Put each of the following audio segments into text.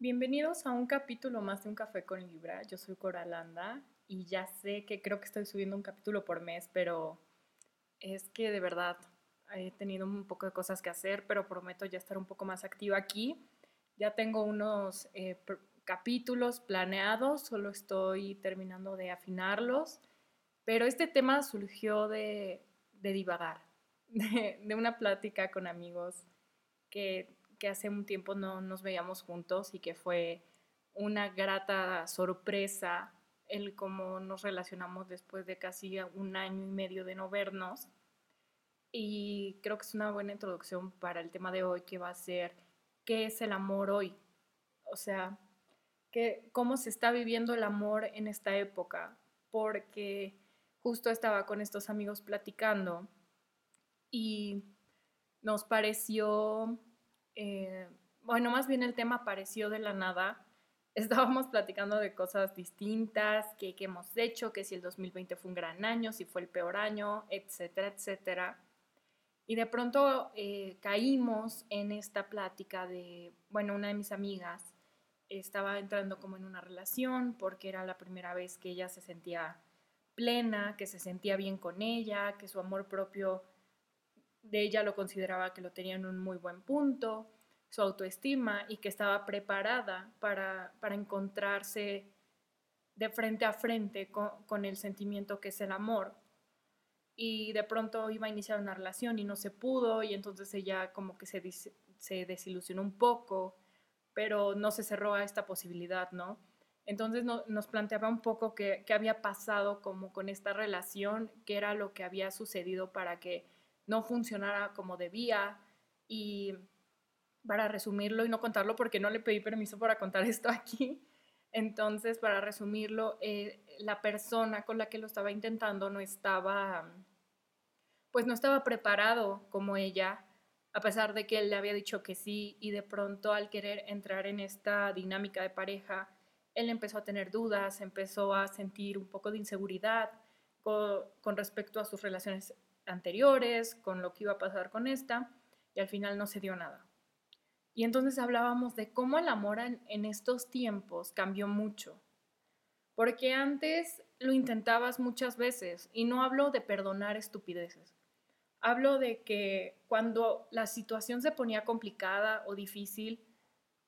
Bienvenidos a un capítulo más de Un Café con Libra. Yo soy Coralanda y ya sé que creo que estoy subiendo un capítulo por mes, pero es que de verdad he tenido un poco de cosas que hacer, pero prometo ya estar un poco más activa aquí. Ya tengo unos eh, capítulos planeados, solo estoy terminando de afinarlos, pero este tema surgió de, divagar, de una plática con amigos que que hace un tiempo no nos veíamos juntos y que fue una grata sorpresa el cómo nos relacionamos después de casi un año y medio de no vernos. Y creo que es una buena introducción para el tema de hoy que va a ser qué es el amor hoy. O sea, que, cómo se está viviendo el amor en esta época. Porque justo estaba con estos amigos platicando y nos pareció eh, bueno, más bien el tema apareció de la nada. Estábamos platicando de cosas distintas, que, hemos hecho, que si el 2020 fue un gran año, si fue el peor año, etcétera, etcétera. Y de pronto eh, caímos en esta plática de, bueno, una de mis amigas estaba entrando como en una relación porque era la primera vez que ella se sentía plena, que se sentía bien con ella, que su amor propio de ella lo consideraba que lo tenía en un muy buen punto, su autoestima y que estaba preparada para, encontrarse de frente a frente con, el sentimiento que es el amor. Y de pronto iba a iniciar una relación y no se pudo y entonces ella como que se, se desilusionó un poco, pero no se cerró a esta posibilidad, ¿no? Entonces nos planteaba un poco qué había pasado como con esta relación, qué era lo que había sucedido para que no funcionara como debía y para resumirlo y no contarlo porque no le pedí permiso para contar esto aquí. Entonces, para resumirlo, eh, la persona con la que lo estaba intentando no estaba, pues no estaba preparado como ella, a pesar de que él le había dicho que sí y de pronto al querer entrar en esta dinámica de pareja, él empezó a tener dudas, empezó a sentir un poco de inseguridad con, con respecto a sus relaciones anteriores, con lo que iba a pasar con esta, y al final no se dio nada. Y entonces hablábamos de cómo el amor en, estos tiempos cambió mucho. Porque antes lo intentabas muchas veces, y no hablo de perdonar estupideces. Hablo de que cuando la situación se ponía complicada o difícil,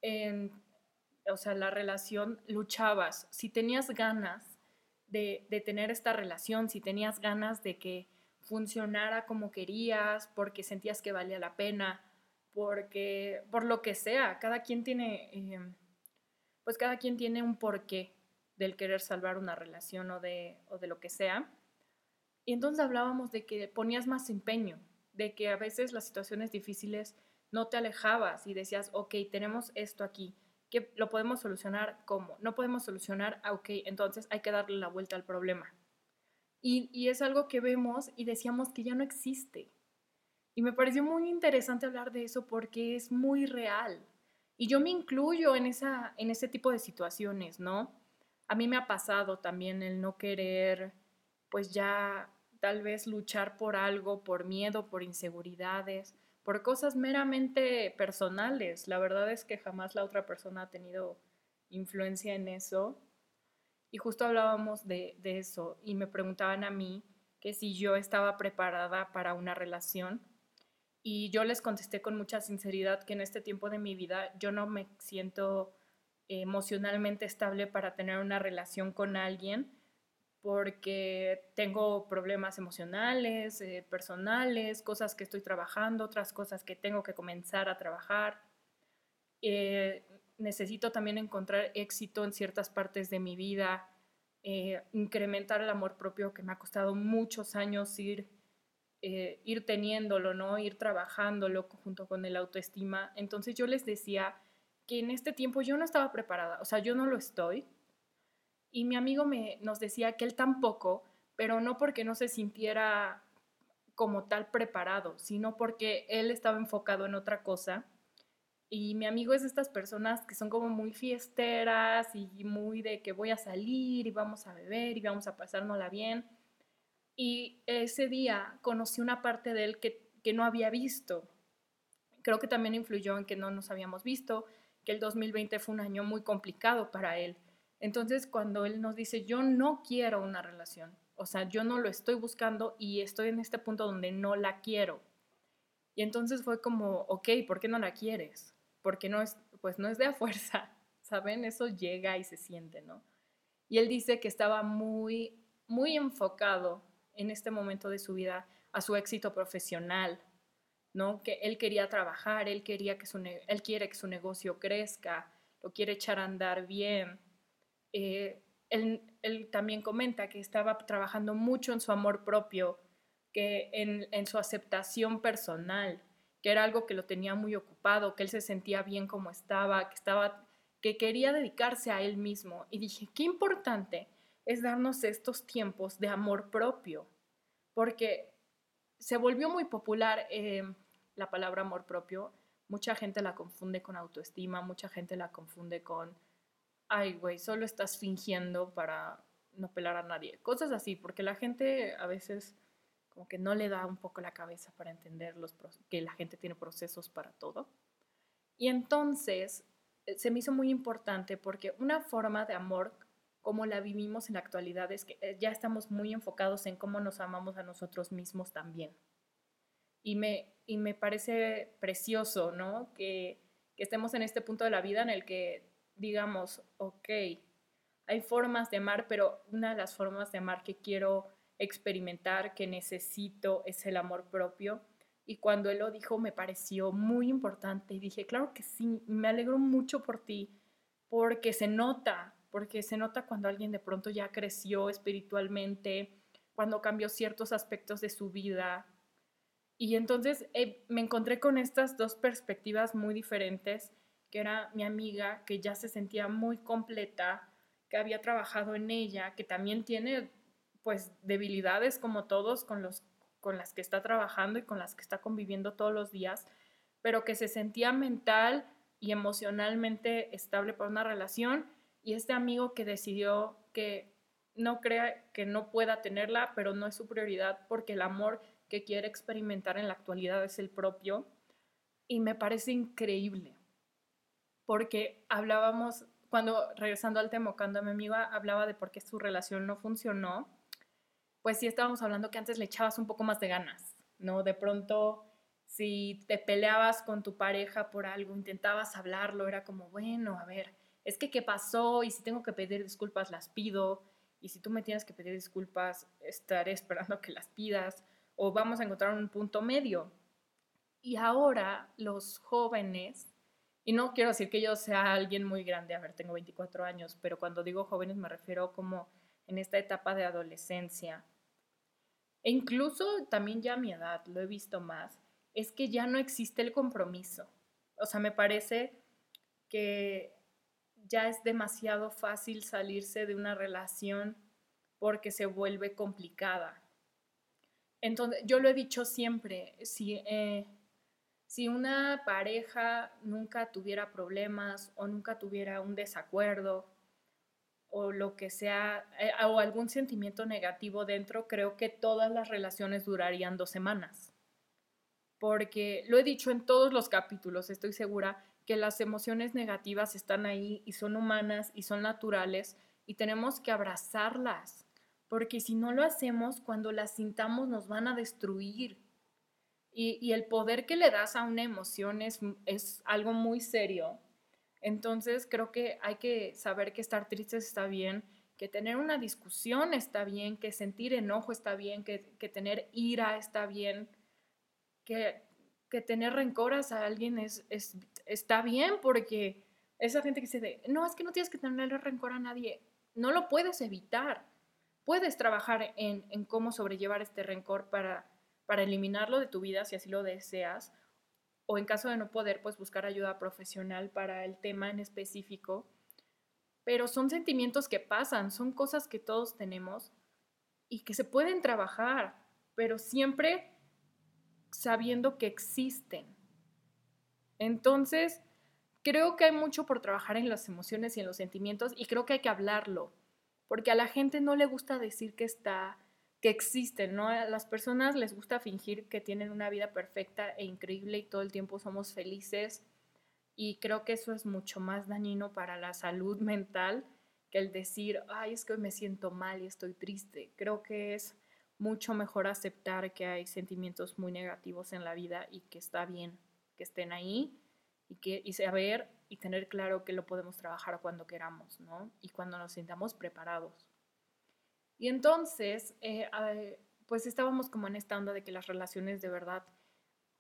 en, o sea, la relación, luchabas. Si tenías ganas de, de tener esta relación, si tenías ganas de que funcionara como querías, porque sentías que valía la pena, porque por lo que sea, cada quien tiene, em, pues cada quien tiene un porqué del querer salvar una relación o de, o de lo que sea. Y entonces hablábamos de que ponías más empeño, de que a veces las situaciones difíciles no te alejabas y decías, ok, tenemos esto aquí, que lo podemos solucionar ¿cómo? No podemos solucionar, ah, ok, entonces hay que darle la vuelta al problema. Y, es algo que vemos y decíamos que ya no existe. Y me pareció muy interesante hablar de eso porque es muy real. Y yo me incluyo en, esa, en ese tipo de situaciones, ¿no? A mí me ha pasado también el no querer, pues ya tal vez luchar por algo, por miedo, por inseguridades, por cosas meramente personales. La verdad es que jamás la otra persona ha tenido influencia en eso. Y justo hablábamos de, eso y me preguntaban a mí que si yo estaba preparada para una relación. Y yo les contesté con mucha sinceridad que en este tiempo de mi vida yo no me siento emocionalmente estable para tener una relación con alguien porque tengo problemas emocionales, eh, personales, cosas que estoy trabajando, otras cosas que tengo que comenzar a trabajar. Eh, necesito también encontrar éxito en ciertas partes de mi vida, eh, incrementar el amor propio que me ha costado muchos años ir, eh, ir teniéndolo, ¿no? Ir trabajándolo junto con el autoestima. Entonces yo les decía que en este tiempo yo no estaba preparada, o sea, yo no lo estoy. Y mi amigo me, nos decía que él tampoco, pero no porque no se sintiera como tal preparado, sino porque él estaba enfocado en otra cosa y mi amigo es de estas personas que son como muy fiesteras y muy de que voy a salir y vamos a beber y vamos a pasárnosla bien. Y ese día conocí una parte de él que, que no había visto. Creo que también influyó en que no nos habíamos visto, que el 2020 fue un año muy complicado para él. Entonces, cuando él nos dice, yo no quiero una relación, o sea, yo no lo estoy buscando y estoy en este punto donde no la quiero. Y entonces fue como, ok, ¿por qué no la quieres? Porque no es, pues no es de a fuerza, ¿saben? Eso llega y se siente, ¿no? Y él dice que estaba muy, muy enfocado en este momento de su vida a su éxito profesional, ¿no? Que él quería trabajar, él quería que su, él quiere que su negocio crezca, lo quiere echar a andar bien. Eh, él, él, también comenta que estaba trabajando mucho en su amor propio, que en, en su aceptación personal, que era algo que lo tenía muy ocupado, que él se sentía bien como estaba, que estaba que quería dedicarse a él mismo. Y dije, qué importante es darnos estos tiempos de amor propio, porque se volvió muy popular eh, la palabra amor propio. Mucha gente la confunde con autoestima, mucha gente la confunde con, ay, güey, solo estás fingiendo para no pelar a nadie. Cosas así, porque la gente a veces como que no le da un poco la cabeza para entender los que la gente tiene procesos para todo. Y entonces eh, se me hizo muy importante porque una forma de amor como la vivimos en la actualidad es que eh, ya estamos muy enfocados en cómo nos amamos a nosotros mismos también. Y me, y me parece precioso, ¿no? Que, que estemos en este punto de la vida en el que digamos, ok, hay formas de amar, pero una de las formas de amar que quiero experimentar, que necesito, es el amor propio. Y cuando él lo dijo me pareció muy importante y dije, claro que sí, me alegro mucho por ti, porque se nota, porque se nota cuando alguien de pronto ya creció espiritualmente, cuando cambió ciertos aspectos de su vida. Y entonces eh, me encontré con estas dos perspectivas muy diferentes, que era mi amiga, que ya se sentía muy completa, que había trabajado en ella, que también tiene pues debilidades como todos con los con las que está trabajando y con las que está conviviendo todos los días, pero que se sentía mental y emocionalmente estable para una relación y este amigo que decidió que no crea que no pueda tenerla, pero no es su prioridad porque el amor que quiere experimentar en la actualidad es el propio y me parece increíble porque hablábamos cuando regresando al tema cuando mi amiga hablaba de por qué su relación no funcionó pues sí estábamos hablando que antes le echabas un poco más de ganas, ¿no? De pronto, si te peleabas con tu pareja por algo, intentabas hablarlo, era como, bueno, a ver, es que qué pasó y si tengo que pedir disculpas, las pido, y si tú me tienes que pedir disculpas, estaré esperando que las pidas, o vamos a encontrar un punto medio. Y ahora los jóvenes, y no quiero decir que yo sea alguien muy grande, a ver, tengo 24 años, pero cuando digo jóvenes me refiero como en esta etapa de adolescencia, e incluso también ya a mi edad, lo he visto más, es que ya no existe el compromiso. O sea, me parece que ya es demasiado fácil salirse de una relación porque se vuelve complicada. Entonces, yo lo he dicho siempre, si, eh, si una pareja nunca tuviera problemas o nunca tuviera un desacuerdo o lo que sea, eh, o algún sentimiento negativo dentro, creo que todas las relaciones durarían dos semanas. Porque lo he dicho en todos los capítulos, estoy segura que las emociones negativas están ahí y son humanas y son naturales y tenemos que abrazarlas. Porque si no lo hacemos, cuando las sintamos nos van a destruir. Y, y el poder que le das a una emoción es, es algo muy serio entonces creo que hay que saber que estar tristes está bien, que tener una discusión está bien, que sentir enojo está bien, que, tener ira está bien, que, tener rencoras a alguien es, está bien porque esa gente que dice, no, es que no tienes que tener rencor a nadie, no lo puedes evitar. Puedes trabajar en, en cómo sobrellevar este rencor para, para eliminarlo de tu vida si así lo deseas, o en caso de no poder, pues buscar ayuda profesional para el tema en específico. Pero son sentimientos que pasan, son cosas que todos tenemos y que se pueden trabajar, pero siempre sabiendo que existen. Entonces, creo que hay mucho por trabajar en las emociones y en los sentimientos y creo que hay que hablarlo, porque a la gente no le gusta decir que está que existen, ¿no? A las personas les gusta fingir que tienen una vida perfecta e increíble y todo el tiempo somos felices Y creo que eso es mucho más dañino para la salud mental que el decir, ay, es que hoy me siento mal y estoy triste. Creo que es mucho mejor aceptar que hay sentimientos muy negativos en la vida y que está bien que estén ahí y, que, y saber y tener claro que lo podemos trabajar cuando queramos, ¿no? Y cuando nos sintamos preparados. Y entonces, eh, pues estábamos como en esta onda de que las relaciones de verdad,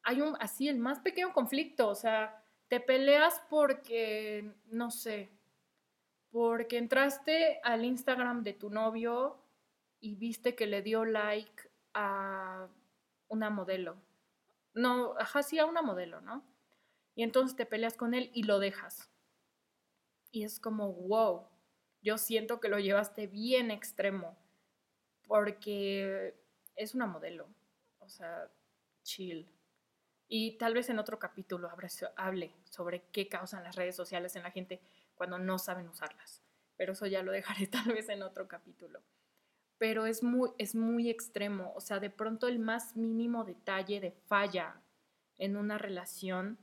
hay un, así, el más pequeño conflicto, o sea, te peleas porque, no sé, porque entraste al Instagram de tu novio y viste que le dio like a una modelo. No, ajá, a una modelo, ¿no? Y entonces te peleas con él y lo dejas. Y es como, wow, yo siento que lo llevaste bien extremo, porque es una modelo, o sea, chill. Y tal vez en otro capítulo hable sobre qué causan las redes sociales en la gente cuando no saben usarlas. Pero eso ya lo dejaré tal vez en otro capítulo. Pero es muy, es muy extremo. O sea, de pronto el más mínimo detalle de falla en una relación,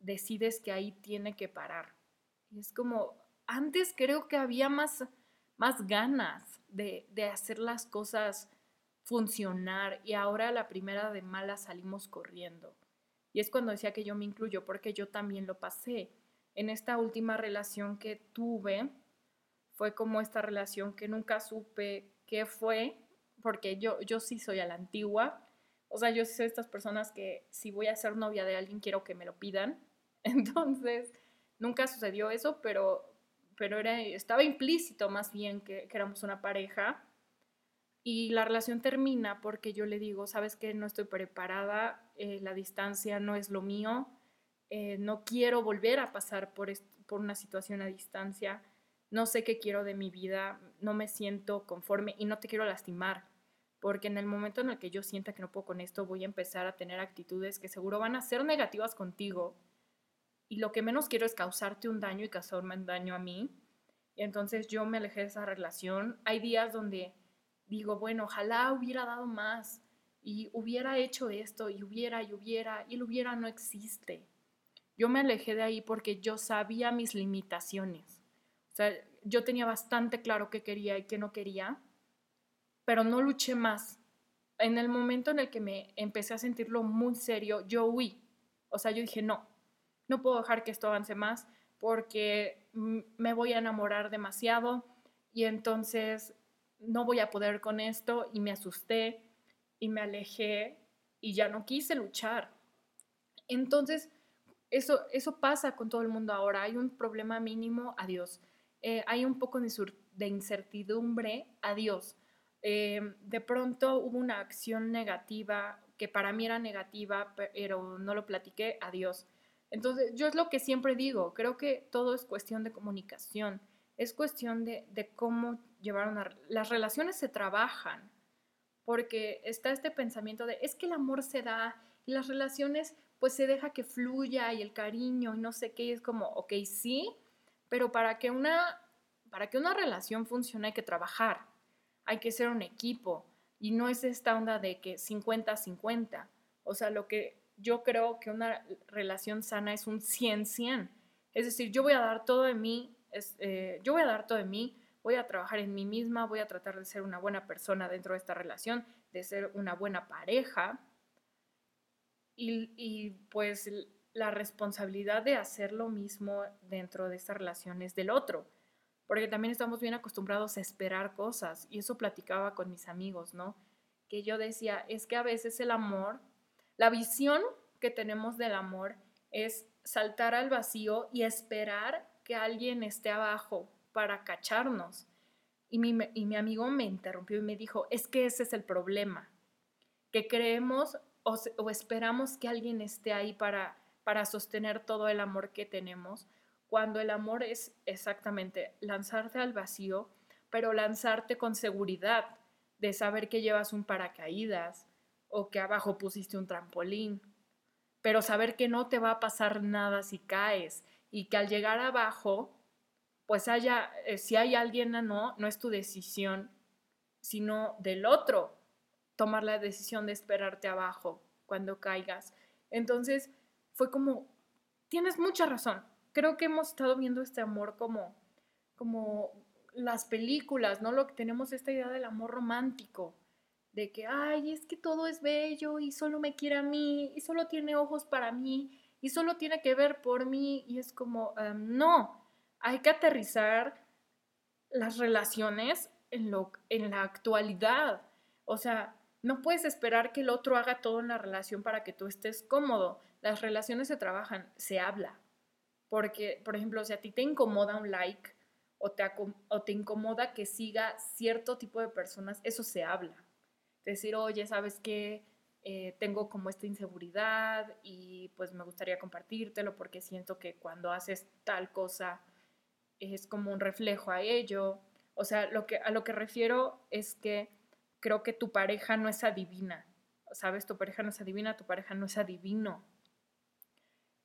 decides que ahí tiene que parar. Y es como, antes creo que había más, más ganas de, de hacer las cosas funcionar y ahora la primera de mala salimos corriendo. Y es cuando decía que yo me incluyo, porque yo también lo pasé en esta última relación que tuve, fue como esta relación que nunca supe qué fue, porque yo, yo sí soy a la antigua. O sea, yo sí soy de estas personas que si voy a ser novia de alguien quiero que me lo pidan. Entonces, nunca sucedió eso, pero, pero era, estaba implícito más bien que, éramos una pareja. Y la relación termina porque yo le digo, sabes que no estoy preparada, eh, la distancia no es lo mío, eh, no quiero volver a pasar por, por una situación a distancia, no sé qué quiero de mi vida, no me siento conforme y no te quiero lastimar, porque en el momento en el que yo sienta que no puedo con esto, voy a empezar a tener actitudes que seguro van a ser negativas contigo y lo que menos quiero es causarte un daño y causarme un daño a mí. Y entonces yo me alejé de esa relación. Hay días donde digo, bueno, ojalá hubiera dado más y hubiera hecho esto y hubiera y hubiera y el hubiera no existe. Yo me alejé de ahí porque yo sabía mis limitaciones. O sea, yo tenía bastante claro qué quería y qué no quería, pero no luché más. En el momento en el que me empecé a sentirlo muy serio, yo huí. O sea, yo dije, no, no puedo dejar que esto avance más porque me voy a enamorar demasiado y entonces no voy a poder con esto y me asusté y me alejé y ya no quise luchar. Entonces, eso, eso pasa con todo el mundo ahora. Hay un problema mínimo, adiós. Eh, hay un poco de, incertidumbre, adiós. Eh, de pronto hubo una acción negativa que para mí era negativa, pero no lo platiqué, adiós. Entonces, yo es lo que siempre digo, creo que todo es cuestión de comunicación, es cuestión de, de cómo llevar una... Las relaciones se trabajan, porque está este pensamiento de, es que el amor se da y las relaciones pues se deja que fluya y el cariño y no sé qué, es como, ok, sí, pero para que una, para que una relación funcione hay que trabajar, hay que ser un equipo y no es esta onda de que 50-50. O sea, lo que yo creo que una relación sana es un 100-100. Es decir, yo voy a dar todo de mí, eh, yo voy a dar todo de mí, voy a trabajar en mí misma, voy a tratar de ser una buena persona dentro de esta relación, de ser una buena pareja, y, pues la responsabilidad de hacer lo mismo dentro de estas relaciones del otro, porque también estamos bien acostumbrados a esperar cosas y eso platicaba con mis amigos, ¿no? Que yo decía, es que a veces el amor, la visión que tenemos del amor es saltar al vacío y esperar que alguien esté abajo para cacharnos. Y mi, y mi amigo me interrumpió y me dijo, es que ese es el problema, que creemos o, esperamos que alguien esté ahí para, para sostener todo el amor que tenemos, cuando el amor es exactamente lanzarte al vacío, pero lanzarte con seguridad de saber que llevas un paracaídas o que abajo pusiste un trampolín, pero saber que no te va a pasar nada si caes y que al llegar abajo, pues haya, eh, si hay alguien no, no es tu decisión, sino del otro, tomar la decisión de esperarte abajo cuando caigas. Entonces fue como, tienes mucha razón. Creo que hemos estado viendo este amor como, como las películas, ¿no? Lo que tenemos esta idea del amor romántico, de que, ay, es que todo es bello y solo me quiere a mí y solo tiene ojos para mí y solo tiene que ver por mí y es como, no, hay que aterrizar las relaciones en, lo, en la actualidad. O sea, no puedes esperar que el otro haga todo en la relación para que tú estés cómodo. Las relaciones se trabajan, se habla. Porque, por ejemplo, si a ti te incomoda un like o te, o te incomoda que siga cierto tipo de personas, eso se habla. Decir, oye, ¿sabes qué? Eh, tengo como esta inseguridad y pues me gustaría compartírtelo porque siento que cuando haces tal cosa es como un reflejo a ello. O sea, lo que, a lo que refiero es que creo que tu pareja no es adivina. ¿Sabes? Tu pareja no es adivina, tu pareja no es adivino.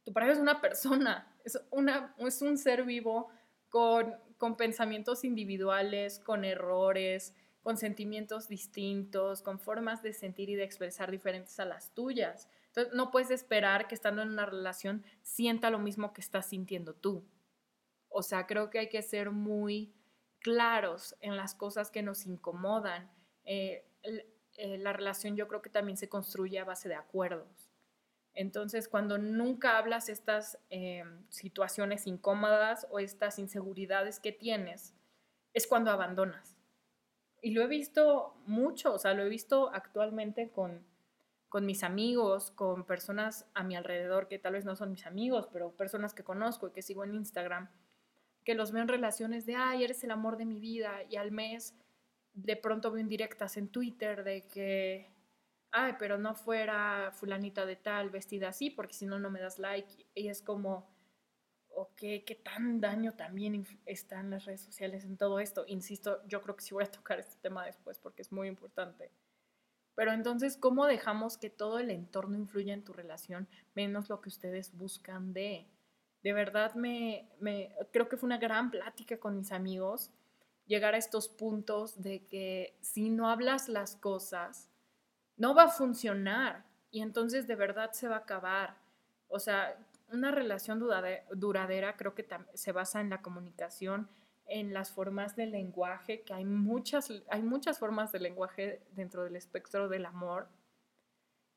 Tu pareja es una persona, es, una, es un ser vivo con, con pensamientos individuales, con errores, con sentimientos distintos, con formas de sentir y de expresar diferentes a las tuyas. Entonces, no puedes esperar que estando en una relación sienta lo mismo que estás sintiendo tú. O sea, creo que hay que ser muy claros en las cosas que nos incomodan eh, eh, la relación yo creo que también se construye a base de acuerdos. Entonces, cuando nunca hablas estas eh, situaciones incómodas o estas inseguridades que tienes, es cuando abandonas. Y lo he visto mucho, o sea, lo he visto actualmente con, con mis amigos, con personas a mi alrededor que tal vez no son mis amigos, pero personas que conozco y que sigo en Instagram, que los veo en relaciones de, ay, eres el amor de mi vida, y al mes de pronto veo indirectas en Twitter de que, ay, pero no fuera fulanita de tal vestida así, porque si no, no me das like. Y es como, ok, qué tan daño también están las redes sociales en todo esto. Insisto, yo creo que sí voy a tocar este tema después porque es muy importante. Pero entonces, ¿cómo dejamos que todo el entorno influya en tu relación, menos lo que ustedes buscan de? De verdad, me, me creo que fue una gran plática con mis amigos llegar a estos puntos de que si no hablas las cosas, no va a funcionar y entonces de verdad se va a acabar. O sea, una relación duradera creo que se basa en la comunicación, en las formas del lenguaje, que hay muchas, hay muchas formas de lenguaje dentro del espectro del amor.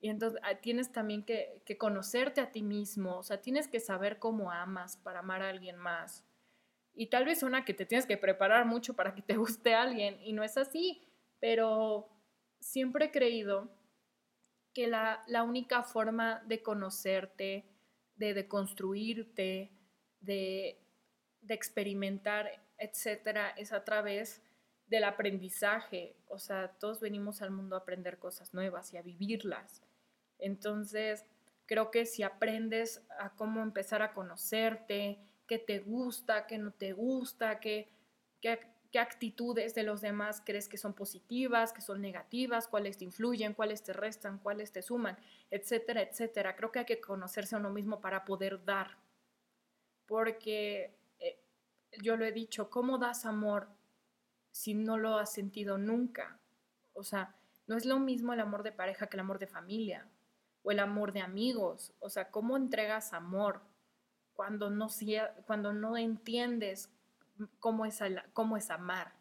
Y entonces ah, tienes también que, conocerte a ti mismo, o sea, tienes que saber cómo amas para amar a alguien más. Y tal vez una que te tienes que preparar mucho para que te guste alguien y no es así, pero siempre he creído que la, única forma de conocerte, de deconstruirte, de, de experimentar, etcétera, es a través del aprendizaje. O sea, todos venimos al mundo a aprender cosas nuevas y a vivirlas. Entonces, creo que si aprendes a cómo empezar a conocerte, qué te gusta, qué no te gusta, qué, qué, actitudes de los demás crees que son positivas, que son negativas, cuáles te influyen, cuáles te restan, cuáles te suman, etcétera, etcétera. Creo que hay que conocerse a uno mismo para poder dar. Porque eh, yo lo he dicho, ¿cómo das amor si no lo has sentido nunca? O sea, no es lo mismo el amor de pareja que el amor de familia o el amor de amigos. O sea, ¿cómo entregas amor? cuando no, cuando no entiendes cómo es, cómo es amar.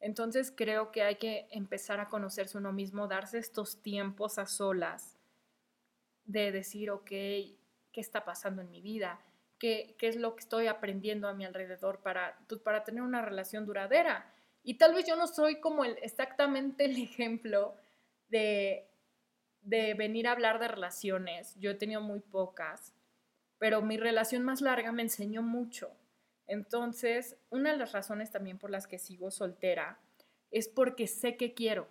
Entonces creo que hay que empezar a conocerse uno mismo, darse estos tiempos a solas de decir, ok, ¿qué está pasando en mi vida? ¿Qué, qué es lo que estoy aprendiendo a mi alrededor para, pues, para tener una relación duradera? Y tal vez yo no soy como el, exactamente el ejemplo de, de venir a hablar de relaciones. Yo he tenido muy pocas pero mi relación más larga me enseñó mucho. Entonces, una de las razones también por las que sigo soltera es porque sé que quiero.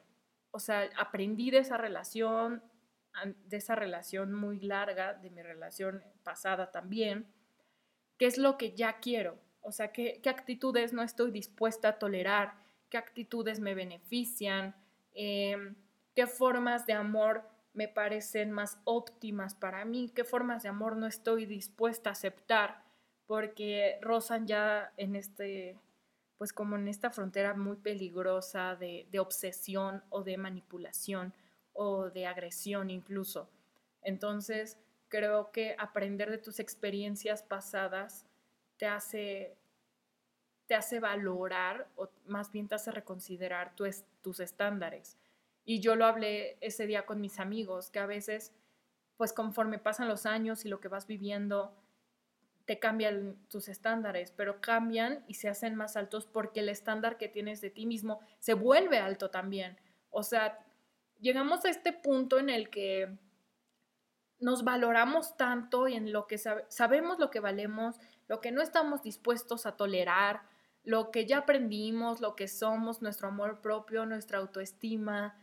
O sea, aprendí de esa relación, de esa relación muy larga, de mi relación pasada también, qué es lo que ya quiero. O sea, qué, actitudes no estoy dispuesta a tolerar, qué actitudes me benefician, em, qué formas de amor me parecen más óptimas para mí, qué formas de amor no estoy dispuesta a aceptar, porque rozan ya en este, pues como en esta frontera muy peligrosa de, obsesión o de manipulación o de agresión incluso. Entonces, creo que aprender de tus experiencias pasadas te hace, te hace valorar o más bien te hace reconsiderar tus estándares. Y yo lo hablé ese día con mis amigos, que a veces, pues conforme pasan los años y lo que vas viviendo, te cambian tus estándares, pero cambian y se hacen más altos porque el estándar que tienes de ti mismo se vuelve alto también. O sea, llegamos a este punto en el que nos valoramos tanto y en lo que sabemos lo que valemos, lo que no estamos dispuestos a tolerar, lo que ya aprendimos, lo que somos, nuestro amor propio, nuestra autoestima,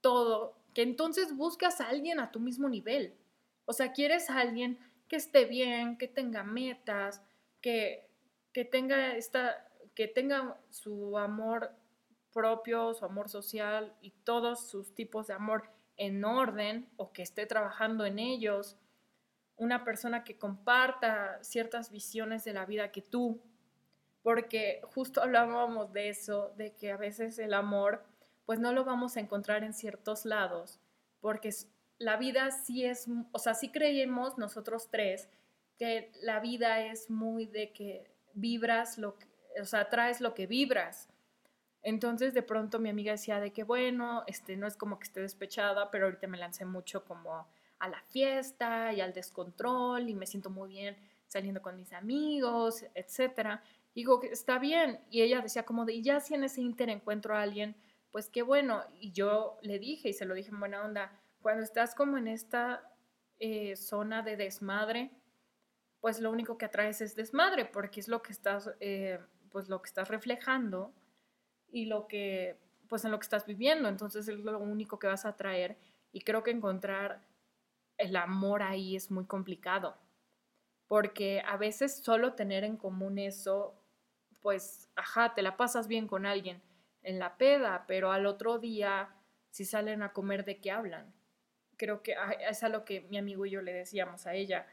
todo, que entonces buscas a alguien a tu mismo nivel. O sea, quieres a alguien que esté bien, que tenga metas, que, que tenga esta, que tenga su amor propio, su amor social y todos sus tipos de amor en orden o que esté trabajando en ellos, una persona que comparta ciertas visiones de la vida que tú, porque justo hablábamos de eso, de que a veces el amor pues no lo vamos a encontrar en ciertos lados, porque la vida sí es, o sea, sí creemos nosotros tres que la vida es muy de que vibras lo que, o sea, traes lo que vibras. Entonces de pronto mi amiga decía de que bueno, este no es como que esté despechada, pero ahorita me lancé mucho como a la fiesta y al descontrol y me siento muy bien saliendo con mis amigos, etcétera. Digo está bien y ella decía como de y ya si en ese inter encuentro a alguien, pues qué bueno. Y yo le dije y se lo dije en buena onda, cuando estás como en esta eh, zona de desmadre, pues lo único que atraes es desmadre, porque es lo que estás, eh, pues lo que estás reflejando y lo que, pues en lo que estás viviendo. Entonces es lo único que vas a atraer. Y creo que encontrar el amor ahí es muy complicado, porque a veces solo tener en común eso, pues, ajá, te la pasas bien con alguien en la peda, pero al otro día, si salen a comer, ¿de qué hablan? Creo que es a lo que mi amigo y yo le decíamos a ella,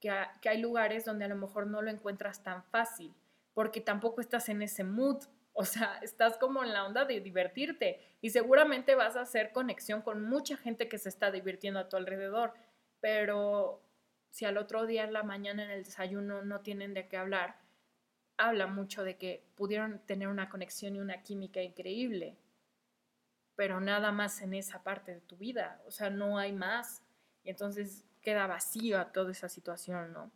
que, que hay lugares donde a lo mejor no lo encuentras tan fácil, porque tampoco estás en ese mood, o sea, estás como en la onda de divertirte y seguramente vas a hacer conexión con mucha gente que se está divirtiendo a tu alrededor, pero si al otro día en la mañana en el desayuno no tienen de qué hablar, habla mucho de que pudieron tener una conexión y una química increíble pero nada más en esa parte de tu vida, o sea, no hay más. Y entonces queda vacía toda esa situación, ¿no?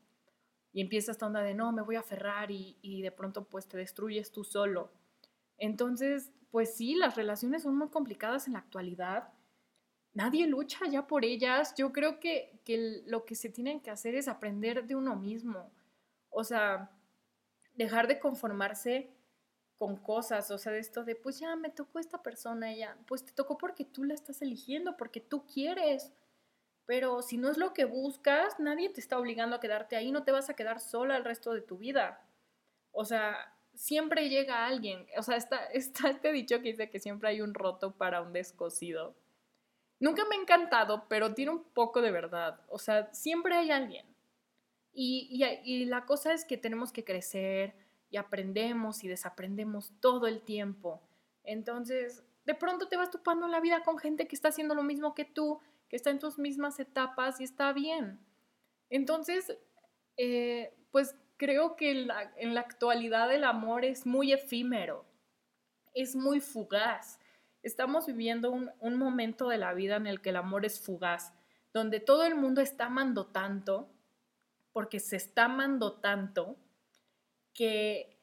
Y empieza esta onda de, no, me voy a aferrar y, y de pronto pues te destruyes tú solo. Entonces, pues sí, las relaciones son muy complicadas en la actualidad. Nadie lucha ya por ellas. Yo creo que, que lo que se tiene que hacer es aprender de uno mismo. O sea, dejar de conformarse con cosas, o sea, de esto de, pues ya me tocó esta persona, ya, pues te tocó porque tú la estás eligiendo, porque tú quieres. Pero si no es lo que buscas, nadie te está obligando a quedarte ahí, no te vas a quedar sola el resto de tu vida. O sea, siempre llega alguien, o sea, está, está este dicho que dice que siempre hay un roto para un descosido. Nunca me ha encantado, pero tiene un poco de verdad. O sea, siempre hay alguien. Y, y, y la cosa es que tenemos que crecer, y aprendemos y desaprendemos todo el tiempo. Entonces, de pronto te vas topando en la vida con gente que está haciendo lo mismo que tú, que está en tus mismas etapas y está bien. Entonces, eh, pues creo que en la, actualidad el amor es muy efímero, es muy fugaz. Estamos viviendo un, un momento de la vida en el que el amor es fugaz, donde todo el mundo está amando tanto, porque se está amando tanto, que,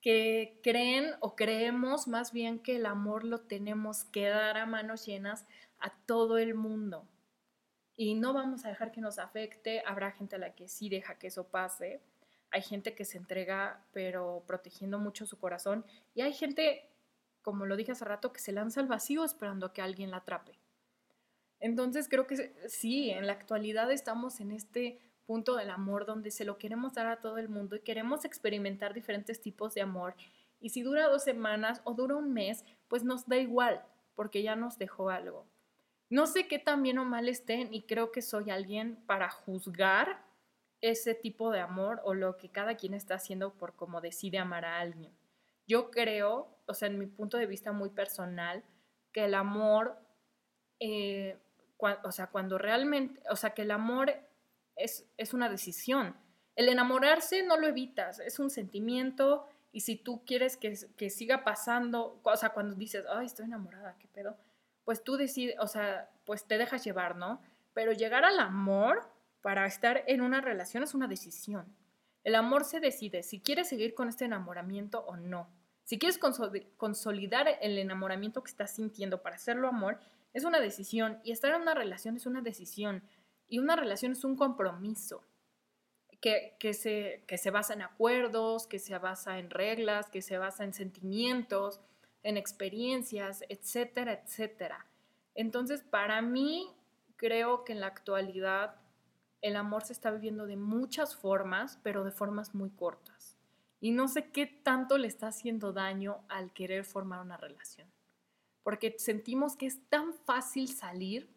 que creen o creemos más bien que el amor lo tenemos que dar a manos llenas a todo el mundo. Y no vamos a dejar que nos afecte. Habrá gente a la que sí deja que eso pase. Hay gente que se entrega, pero protegiendo mucho su corazón. Y hay gente, como lo dije hace rato, que se lanza al vacío esperando a que alguien la atrape. Entonces creo que sí, en la actualidad estamos en este punto del amor donde se lo queremos dar a todo el mundo y queremos experimentar diferentes tipos de amor. Y si dura dos semanas o dura un mes, pues nos da igual, porque ya nos dejó algo. No sé qué tan bien o mal estén y creo que soy alguien para juzgar ese tipo de amor o lo que cada quien está haciendo por cómo decide amar a alguien. Yo creo, o sea, en mi punto de vista muy personal, que el amor eh, o sea, cuando realmente, o sea, que el amor es, es una decisión. El enamorarse no lo evitas, es un sentimiento y si tú quieres que, que siga pasando, o sea, cuando dices, ay, estoy enamorada, ¿qué pedo? Pues tú decides, o sea, pues te dejas llevar, ¿no? Pero llegar al amor para estar en una relación es una decisión. El amor se decide si quieres seguir con este enamoramiento o no. Si quieres consolidar el enamoramiento que estás sintiendo para hacerlo amor, es una decisión. Y estar en una relación es una decisión. Y una relación es un compromiso que, se, que se basa en acuerdos, que se basa en reglas, que se basa en sentimientos, en experiencias, etcétera, etcétera. Entonces, para mí, creo que en la actualidad el amor se está viviendo de muchas formas, pero de formas muy cortas. Y no sé qué tanto le está haciendo daño al querer formar una relación. Porque sentimos que es tan fácil salir,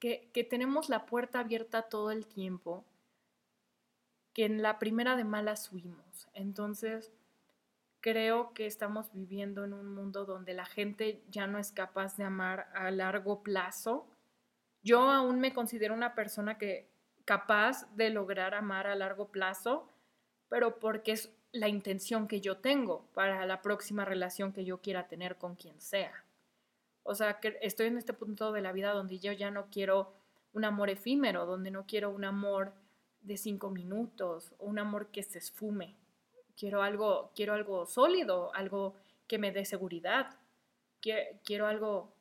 que, tenemos la puerta abierta todo el tiempo, que en la primera de malas huimos. Entonces, creo que estamos viviendo en un mundo donde la gente ya no es capaz de amar a largo plazo. Yo aún me considero una persona que capaz de lograr amar a largo plazo, pero porque es la intención que yo tengo para la próxima relación que yo quiera tener con quien sea. O sea, que estoy en este punto de la vida donde yo ya no quiero un amor efímero, donde no quiero un amor de cinco minutos o un amor que se esfume. Quiero algo, quiero algo sólido, algo que me dé seguridad. Quiero algo,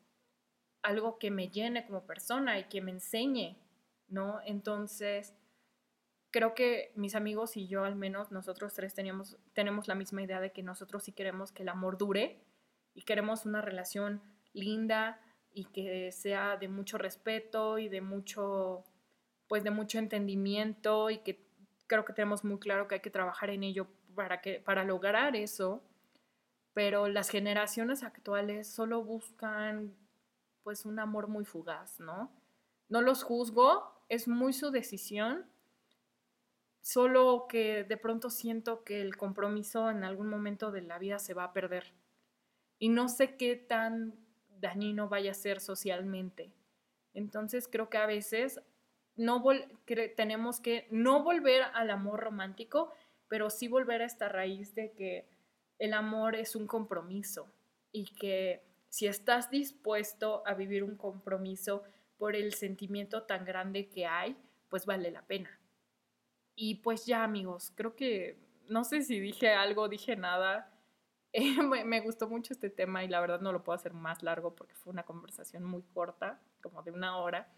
algo que me llene como persona y que me enseñe ¿no? Entonces, creo que mis amigos y yo al menos, nosotros tres teníamos, tenemos la misma idea de que nosotros sí queremos que el amor dure y queremos una relación linda y que sea de mucho respeto y de mucho, pues de mucho entendimiento y que creo que tenemos muy claro que hay que trabajar en ello para, que, para lograr eso, pero las generaciones actuales solo buscan pues un amor muy fugaz, ¿no? No los juzgo, es muy su decisión, solo que de pronto siento que el compromiso en algún momento de la vida se va a perder. Y no sé qué tan dañino vaya a ser socialmente. Entonces creo que a veces no tenemos que no volver al amor romántico, pero sí volver a esta raíz de que el amor es un compromiso y que si estás dispuesto a vivir un compromiso, por el sentimiento tan grande que hay, pues vale la pena. Y pues ya amigos, creo que no sé si dije algo, dije nada. me, gustó mucho este tema y la verdad no lo puedo hacer más largo porque fue una conversación muy corta, como de una hora.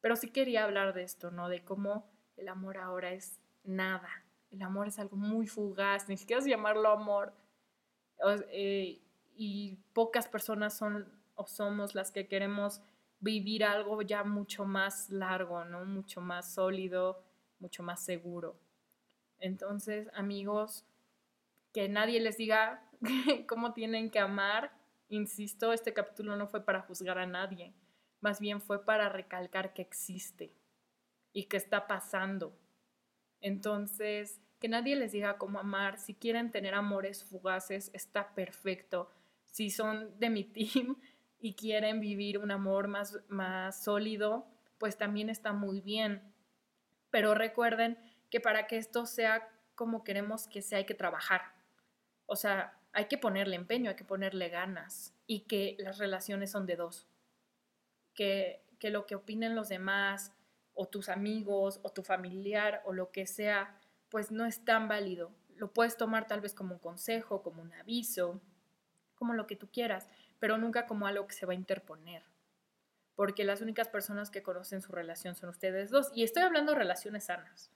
Pero sí quería hablar de esto, ¿no? De cómo el amor ahora es nada. El amor es algo muy fugaz, ni siquiera es llamarlo amor. Eh, y pocas personas son o somos las que queremos vivir algo ya mucho más largo, ¿no? Mucho más sólido, mucho más seguro. Entonces, amigos, que nadie les diga cómo tienen que amar. Insisto, este capítulo no fue para juzgar a nadie, más bien fue para recalcar que existe y que está pasando. Entonces, que nadie les diga cómo amar. Si quieren tener amores fugaces, está perfecto. Si son de mi team, y quieren vivir un amor más, más sólido, pues también está muy bien. Pero recuerden que para que esto sea como queremos que sea, hay que trabajar. O sea, hay que ponerle empeño, hay que ponerle ganas y que las relaciones son de dos. Que, que lo que opinen los demás o tus amigos o tu familiar o lo que sea, pues no es tan válido. Lo puedes tomar tal vez como un consejo, como un aviso, como lo que tú quieras, pero nunca como algo que se va a interponer. Porque las únicas personas que conocen su relación son ustedes dos. Y estoy hablando de relaciones sanas.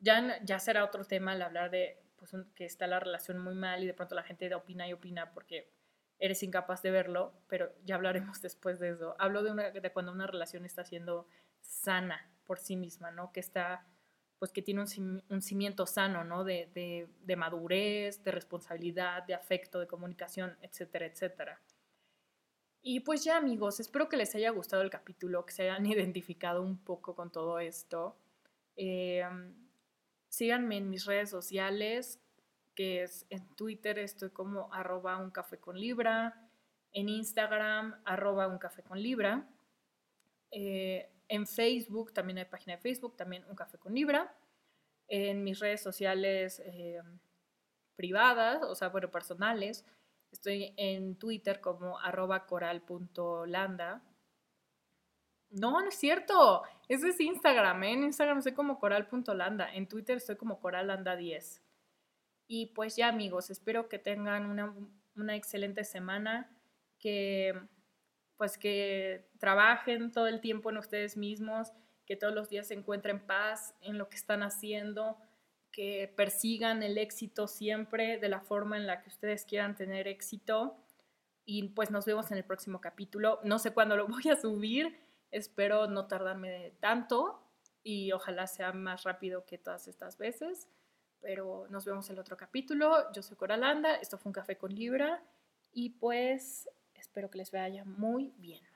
Ya, ya será otro tema el hablar de pues, que está la relación muy mal y de pronto la gente opina y opina porque eres incapaz de verlo, pero ya hablaremos después de eso. Hablo de, una, de cuando una relación está siendo sana por sí misma, ¿no? Que está, pues que tiene un, un cimiento sano, ¿no? De, de, de madurez, de responsabilidad, de afecto, de comunicación, etcétera, etcétera. Y pues ya amigos, espero que les haya gustado el capítulo, que se hayan identificado un poco con todo esto. Em, síganme en mis redes sociales, que es en Twitter estoy como arroba un café con libra, en Instagram arroba un café con libra. Eh, en Facebook, también hay página de Facebook, también Un Café con Libra. En mis redes sociales eh, privadas, o sea, bueno, personales, estoy en Twitter como arroba coral.landa. No, no es cierto. Ese es Instagram. ¿eh? En Instagram soy como coral.landa. En Twitter estoy como coralanda10. Y pues ya amigos, espero que tengan una, una excelente semana, que pues que trabajen todo el tiempo en ustedes mismos, que todos los días se encuentren paz en lo que están haciendo, que persigan el éxito siempre de la forma en la que ustedes quieran tener éxito. Y pues nos vemos en el próximo capítulo. No sé cuándo lo voy a subir, espero no tardarme tanto y ojalá sea más rápido que todas estas veces. Pero nos vemos en el otro capítulo. Yo soy Coralanda, esto fue un café con Libra y pues Espero que les vaya muy bien.